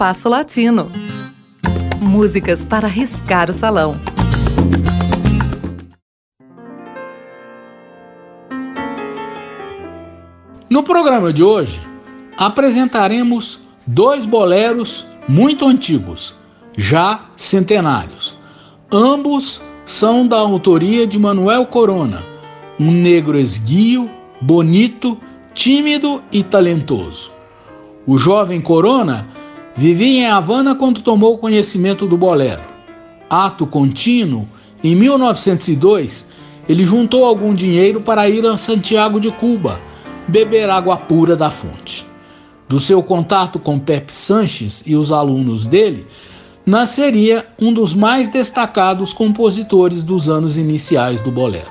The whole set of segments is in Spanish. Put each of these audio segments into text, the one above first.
Espaço Latino. Músicas para riscar o salão. No programa de hoje, apresentaremos dois boleros muito antigos, já centenários. Ambos são da autoria de Manuel Corona, um negro esguio, bonito, tímido e talentoso. O jovem Corona vivia em Havana quando tomou conhecimento do bolero. Ato contínuo, em 1902, ele juntou algum dinheiro para ir a Santiago de Cuba, beber água pura da fonte. Do seu contato com Pepe Sanches e os alunos dele, nasceria um dos mais destacados compositores dos anos iniciais do bolero.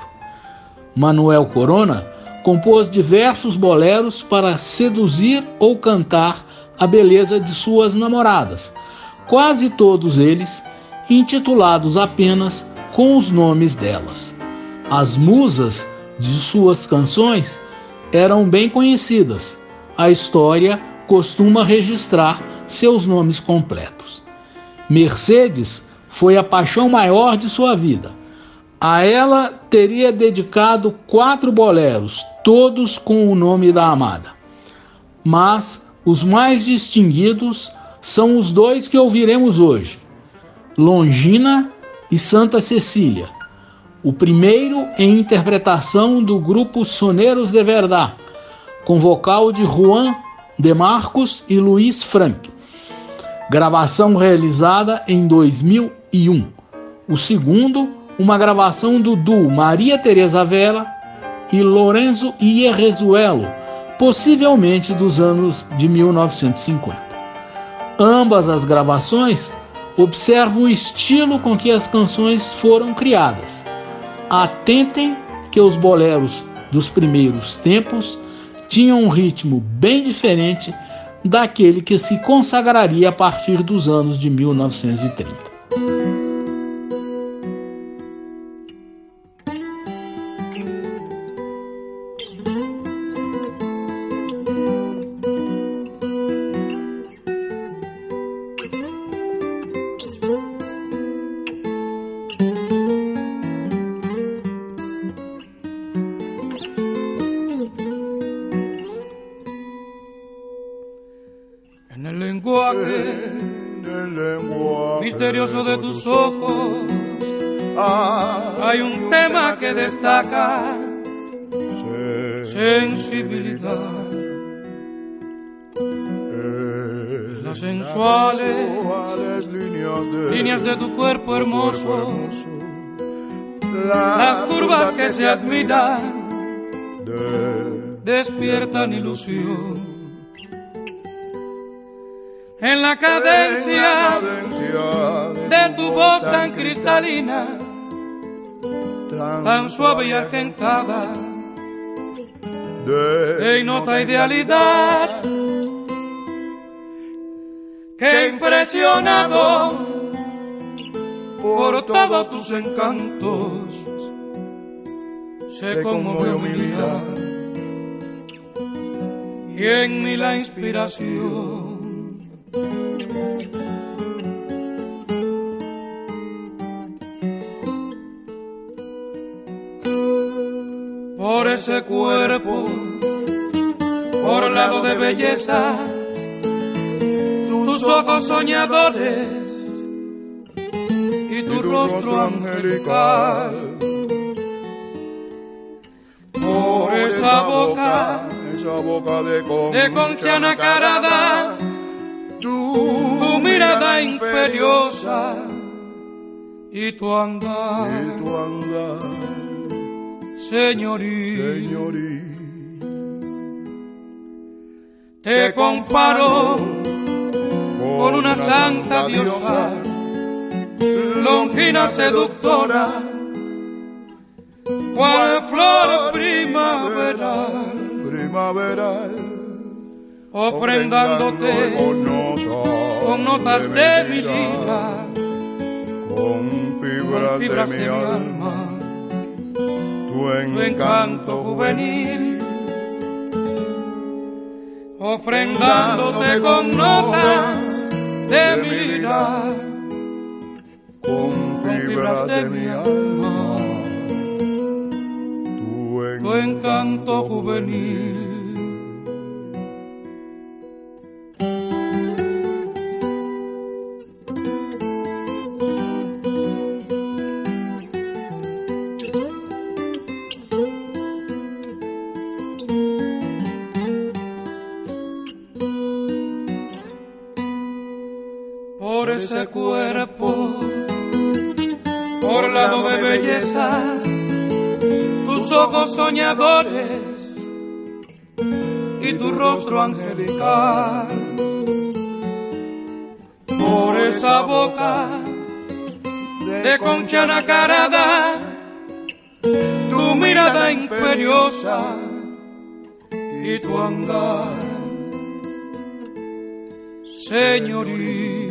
Manuel Corona compôs diversos boleros para seduzir ou cantar a beleza de suas namoradas, quase todos eles intitulados apenas com os nomes delas. As musas de suas canções eram bem conhecidas. A história costuma registrar seus nomes completos. Mercedes foi a paixão maior de sua vida. A ela teria dedicado quatro boleros, todos com o nome da amada. Mas os mais distinguidos são os dois que ouviremos hoje: Longina e Santa Cecília. O primeiro em interpretação do grupo Soneiros de Verdad, com vocal de Juan de Marcos e Luiz Frank gravação realizada em 2001. O segundo, uma gravação do duo Maria Teresa Vela e Lorenzo Ierrezuelo, possivelmente dos anos de 1950. Ambas as gravações observam o estilo com que as canções foram criadas. Atentem que os boleros dos primeiros tempos tinham um ritmo bem diferente daquele que se consagraria a partir dos anos de 1930. Misterioso de tus ojos hay un tema que destaca. sensibilidad. Las sensuales líneas de tu cuerpo hermoso, las curvas que se admiran, despiertan ilusión en la cadencia de tu voz tan cristalina, tan suave y argentada, de nota idealidad, que impresionado por todos tus encantos, se conmovió mi vida y en mí la inspiración. Ese cuerpo, por lado de belleza, tus ojos soñadores y tu, rostro angelical. Por esa boca, esa boca de concha, de concha nacarada tu, mirada imperiosa y tu andar, y tu andar señorí, Te comparo con una santa diosa, longina seductora, cual flor primaveral, primaveral ofrendándote con notas de mi lira, con fibras, de, mi alma, tu encanto juvenil, ofrendándote con notas de mi vida, con fibras de mi alma, tu encanto juvenil. Tus ojos soñadores y tu rostro angelical. Por esa boca de concha nacarada, tu mirada imperiosa y tu andar, señorita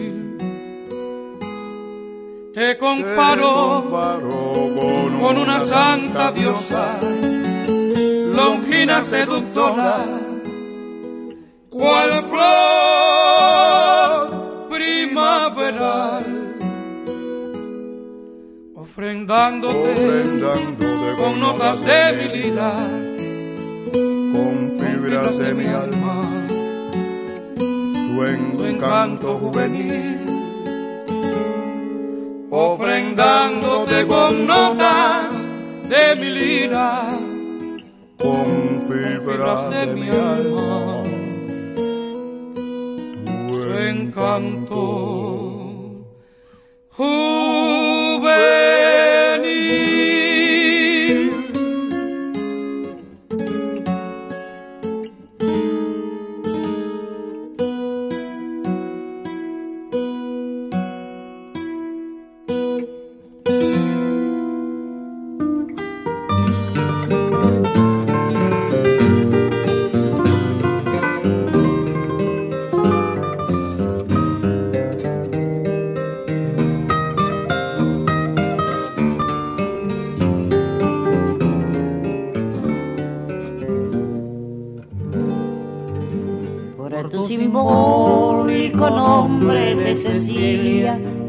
te comparo, con una santa diosa, longina seductora, cual flor primaveral, ofrendándote, con notas de debilidad, con fibras de mi alma, tu encanto juvenil ofrendándote con notas de mi lira, con fibras de, mi alma, tu encanto.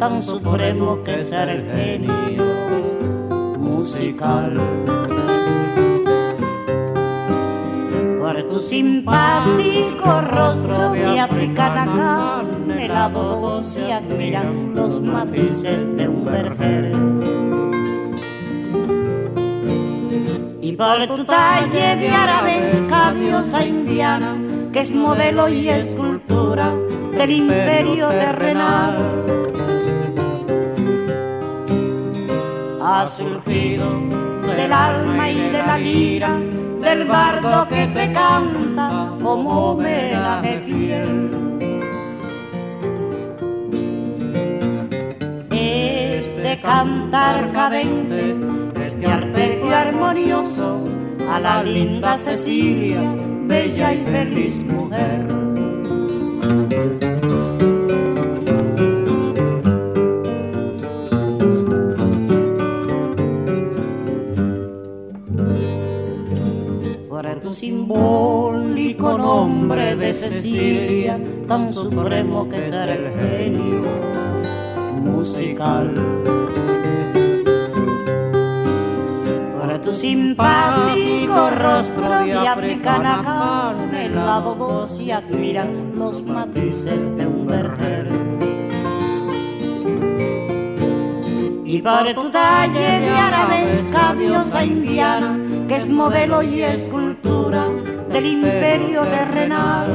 Tan supremo que es el genio musical. Por tu simpático rostro de africana carne, helado se admiran los matices de un vergel. Y por tu talle de arabesca diosa indiana, que es modelo y escultura del imperio terrenal ha surgido del alma y de la lira del bardo que te canta como homenaje fiel. Este cantar cadente, este arpegio armonioso a la linda Cecilia, bella y feliz mujer. simbólico nombre de Cecilia, tan supremo que ser el genio musical. Tu simpático rostro de africana carne, el lado dos y admiran los matices de un vergel. Y por tu talle de arabesca diosa indiana, que es modelo y escultura del imperio terrenal.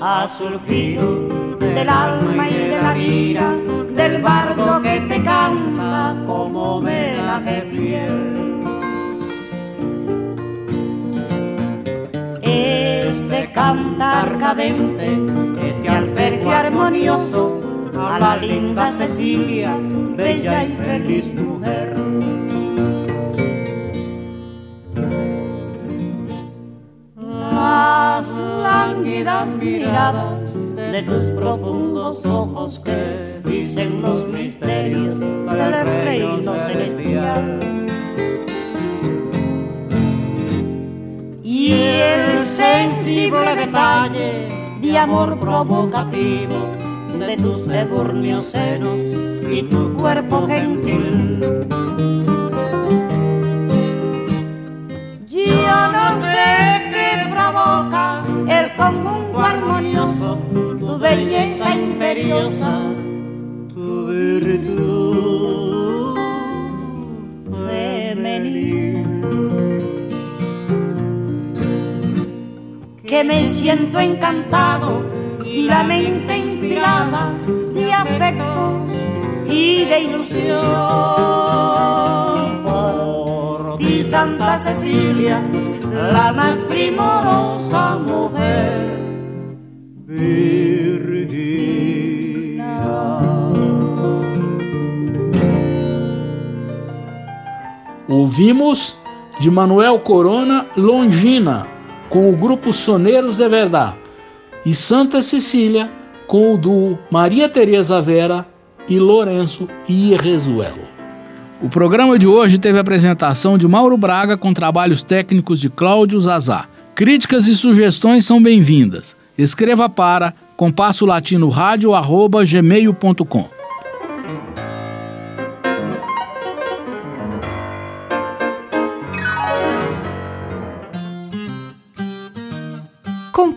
Ha surgido del alma y de la lira, del bardo que te canta como homenaje fiel. Este cantar cadente, este albergue armonioso, a la linda Cecilia, bella y feliz mujer. Las lánguidas miradas de tus profundos ojos que dicen los misterios del reino celestial. Y el sensible detalle de amor provocativo de tus deburnios senos y tu cuerpo gentil. Tu virtud femenil. Que me siento encantado y la mente inspirada de afectos y de ilusión por ti, Santa Cecilia, la más primorosa mujer. Ouvimos de Manuel Corona Longina, com o grupo Soneiros de Verdade, e Santa Cecília, com o duo Maria Tereza Vera e Lourenço Irrezuelo. O programa de hoje teve a apresentação de Mauro Braga com trabalhos técnicos de Cláudio Zazá. Críticas e sugestões são bem-vindas. Escreva para compasso latino rádio arroba gmail.com.